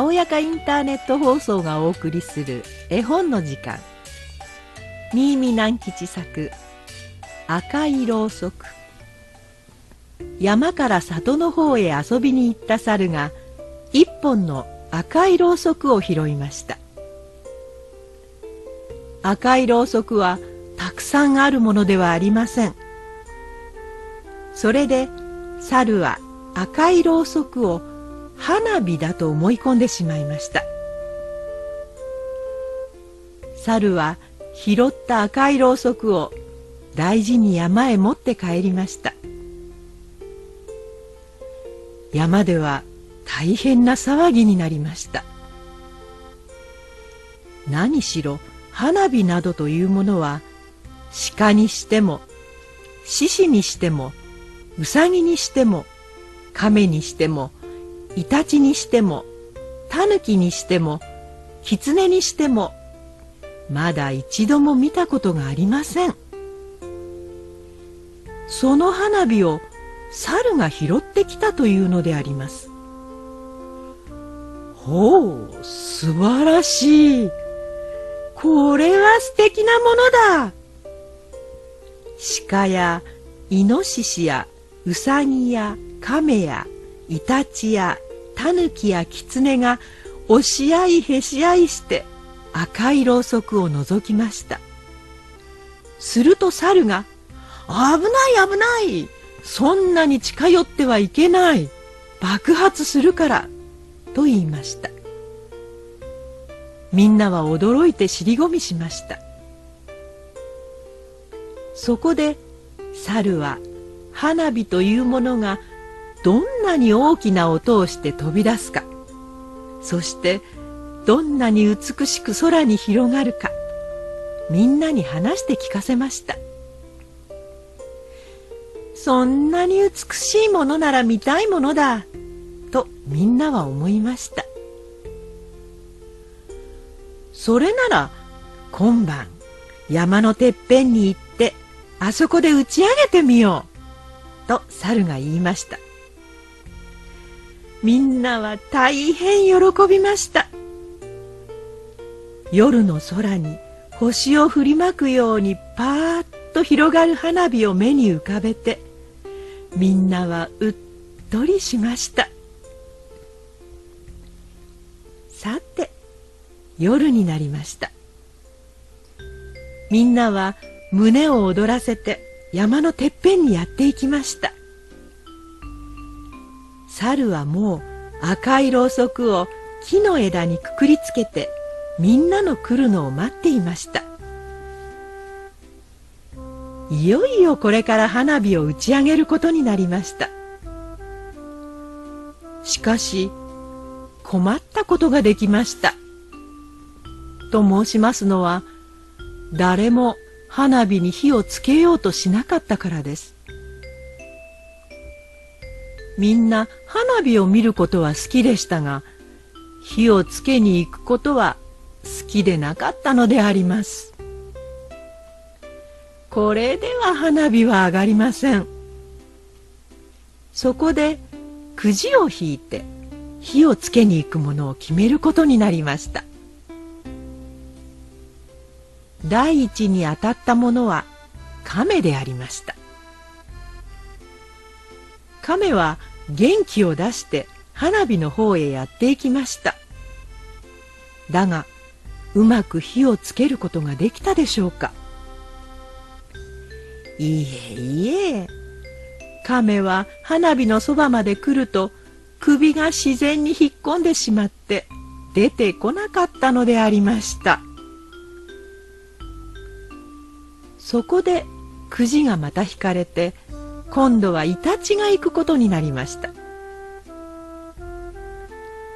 たおやかインターネット放送がお送りする絵本の時間。新見南吉作赤いろうそく。山から里の方へ遊びに行った猿が一本の赤いろうそくを拾いました。赤いろうそくはたくさんあるものではありません。それで猿は赤いろうそくを花火だと思い込んでしまいました。猿は拾った赤いろうそくを大事に山へ持って帰りました。山では大変な騒ぎになりました。何しろ花火などというものは鹿にしても獅子にしてもうさぎにしても亀にしてもイタチにしてもタヌキにしてもキツネにしてもまだ一度も見たことがありません。その花火を猿が拾ってきたというのであります。ほう素晴らしい。これは素敵なものだ。鹿やイノシシやウサギや亀やイタチやタヌキやキツネが押し合いへし合いして赤いろうそくを覗きました。すると猿が「危ない危ないそんなに近寄ってはいけない爆発するから」と言いました。みんなは驚いて尻込みしました。そこで猿は花火というものがどんなに大きな音をして飛び出すか。そしてどんなに美しく空に広がるか。みんなに話して聞かせました。そんなに美しいものなら見たいものだ。とみんなは思いました。それなら今晩山のてっぺんに行ってあそこで打ち上げてみよう。と猿が言いました。みんなは大変喜びました。夜の空に星を振りまくようにパーッと広がる花火を目に浮かべてみんなはうっとりしました。さて夜になりました。みんなは胸を躍らせて山のてっぺんにやっていきました。猿はもう赤いろうそくを木の枝にくくりつけてみんなの来るのを待っていました。いよいよこれから花火を打ち上げることになりました。しかし困ったことができました。と申しますのは誰も花火に火をつけようとしなかったからです。みんな花火を見ることは好きでしたが火をつけに行くことは好きでなかったのであります。これでは花火は上がりません。そこでくじを引いて火をつけに行くものを決めることになりました。第一に当たったものは亀でありました。亀は元気を出して花火の方へやっていきました。だがうまく火をつけることができたでしょうか。いえいえ。亀は花火のそばまで来ると首が自然に引っ込んでしまって出てこなかったのでありました。そこでくじがまた引かれて今度はイタチが行くことになりました。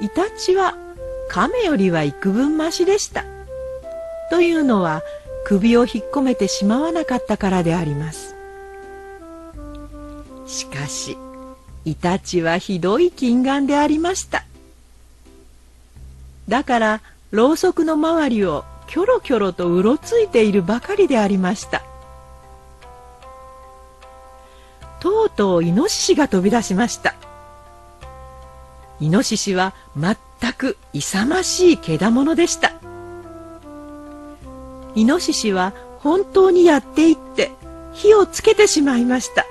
イタチは亀よりは幾分増しでした。というのは首を引っ込めてしまわなかったからであります。しかしイタチはひどい金眼でありました。だからろうそくの周りをキョロキョロとうろついているばかりでありました。とうとうイノシシが飛び出しました。イノシシは全く勇ましいけだものでした。イノシシは本当にやっていって火をつけてしまいました。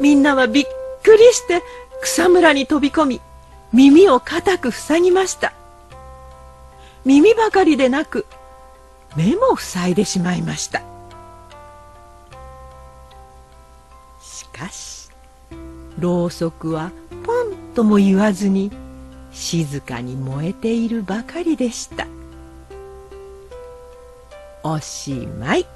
みんなはびっくりして草むらに飛び込み耳を固く塞ぎました。耳ばかりでなく目も塞いでしまいました。ろうそくはポンとも言わずに静かに燃えているばかりでした。おしまい。